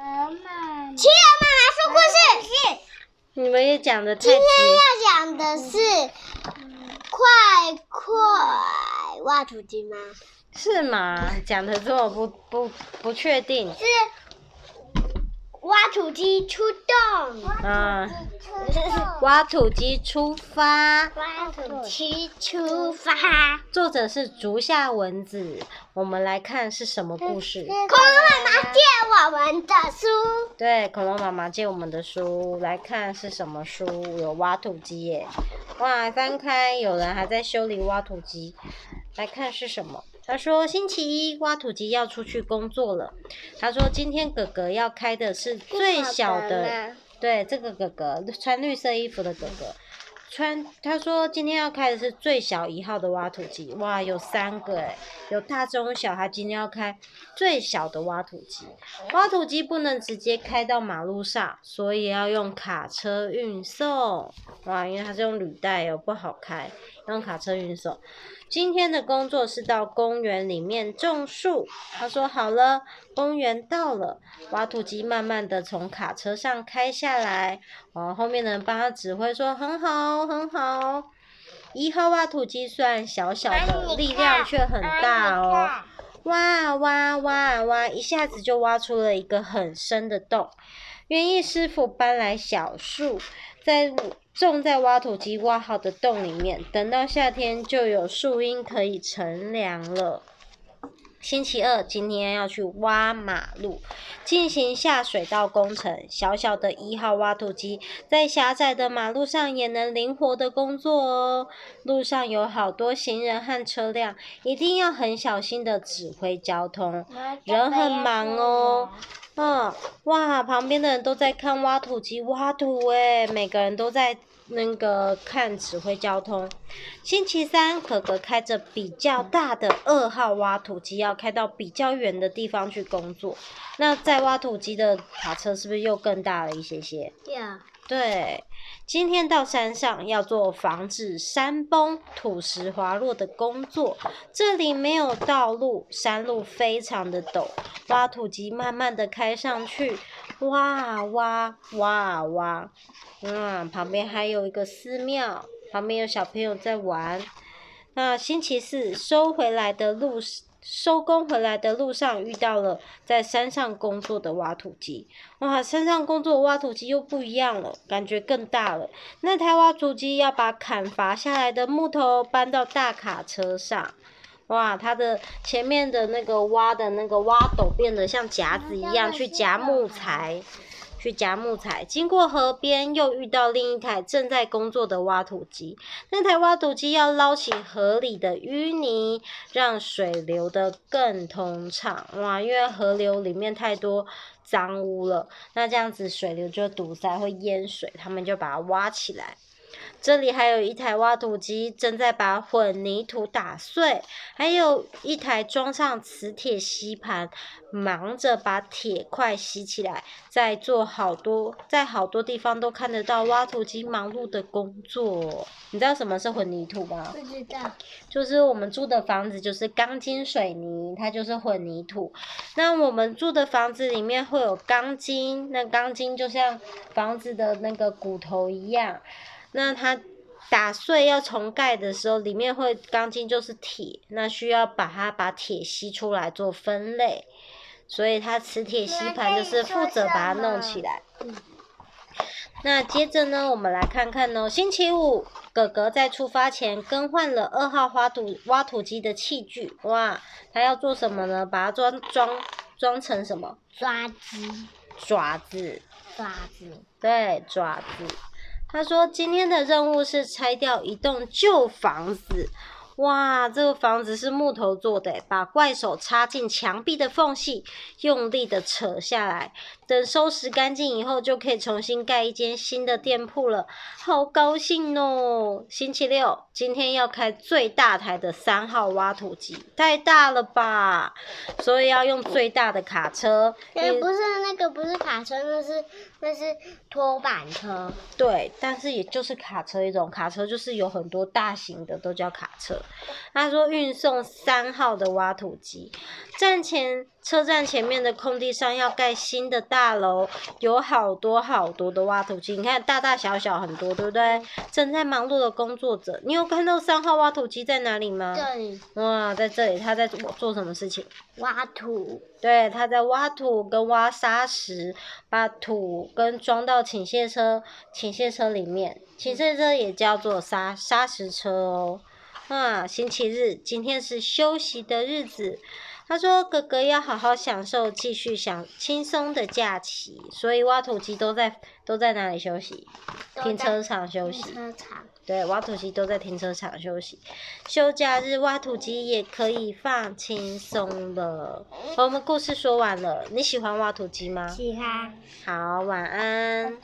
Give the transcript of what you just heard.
企鹅妈妈说故事。你们也讲的太今天要讲的是快快挖土机吗？是吗？讲的这么不不不确定。是挖土机出动。嗯。挖土机出发。挖土机出发。作者是竹下文子。我们来看是什么故事。恐龙妈妈借我们的书。对，恐龙妈妈借我们的书。来看是什么书？有挖土机耶！哇，翻开，有人还在修理挖土机。来看是什么？他说星期一挖土机要出去工作了。他说今天哥哥要开的是最小的。对，这个哥哥穿绿色衣服的哥哥，穿他说今天要开的是最小一号的挖土机，哇，有三个诶，有大中小，他今天要开最小的挖土机。挖土机不能直接开到马路上，所以要用卡车运送。哇，因为它是用履带哦，不好开，用卡车运送。今天的工作是到公园里面种树。他说好了，公园到了，挖土机慢慢的从卡车上开下来。哦，后面的人帮他指挥说很好，很好。一号挖土机虽然小小的，力量却很大哦。挖啊挖挖啊挖，一下子就挖出了一个很深的洞。园艺师傅搬来小树，在。种在挖土机挖好的洞里面，等到夏天就有树荫可以乘凉了。星期二，今天要去挖马路，进行下水道工程。小小的一号挖土机在狭窄的马路上也能灵活的工作哦。路上有好多行人和车辆，一定要很小心的指挥交通。人很忙哦。哇，旁边的人都在看挖土机挖土诶，每个人都在。那个看指挥交通。星期三，可可开着比较大的二号挖土机，要开到比较远的地方去工作。那在挖土机的卡车是不是又更大了一些些对啊对，今天到山上要做防止山崩、土石滑落的工作。这里没有道路，山路非常的陡，挖土机慢慢的开上去。哇哇哇哇，嗯，旁边还有一个寺庙，旁边有小朋友在玩。那星期四收回来的路，收工回来的路上遇到了在山上工作的挖土机。哇，山上工作挖土机又不一样了，感觉更大了。那台挖土机要把砍伐下来的木头搬到大卡车上。哇，它的前面的那个挖的那个挖斗变得像夹子一样，去夹木材，去夹木材。经过河边，又遇到另一台正在工作的挖土机。那台挖土机要捞起河里的淤泥，让水流得更通畅。哇，因为河流里面太多脏污了，那这样子水流就堵塞，会淹水。他们就把它挖起来。这里还有一台挖土机正在把混凝土打碎，还有一台装上磁铁吸盘，忙着把铁块吸起来。在做好多，在好多地方都看得到挖土机忙碌的工作。你知道什么是混凝土吗？不知道。就是我们住的房子，就是钢筋水泥，它就是混凝土。那我们住的房子里面会有钢筋，那钢筋就像房子的那个骨头一样。那它打碎要重盖的时候，里面会钢筋就是铁，那需要把它把铁吸出来做分类，所以它磁铁吸盘就是负责把它弄起来。那接着呢，我们来看看哦，星期五，哥哥在出发前更换了二号挖土挖土机的器具，哇，他要做什么呢？把它装装装成什么？爪子。爪子。爪子。对，爪子。他说：“今天的任务是拆掉一栋旧房子。”哇，这个房子是木头做的，把怪手插进墙壁的缝隙，用力的扯下来。等收拾干净以后，就可以重新盖一间新的店铺了。好高兴哦！星期六，今天要开最大台的三号挖土机，太大了吧？所以要用最大的卡车。也不是那个，不是卡车，那是那是拖板车。对，但是也就是卡车一种，卡车就是有很多大型的，都叫卡车。他说运送三号的挖土机，站前车站前面的空地上要盖新的大楼，有好多好多的挖土机，你看大大小小很多，对不对？正在忙碌的工作者，你有看到三号挖土机在哪里吗？这里。哇，在这里，他在做做什么事情？挖土。对，他在挖土跟挖沙石，把土跟装到倾卸车，倾卸车里面，倾卸车也叫做沙沙石车哦。啊，星期日，今天是休息的日子。他说：“哥哥要好好享受，继续享轻松的假期。所以挖土机都在都在哪里休息？停车场休息。停车场。对，挖土机都在停车场休息。休假日挖土机也可以放轻松了。我们故事说完了，你喜欢挖土机吗？喜欢。好，晚安。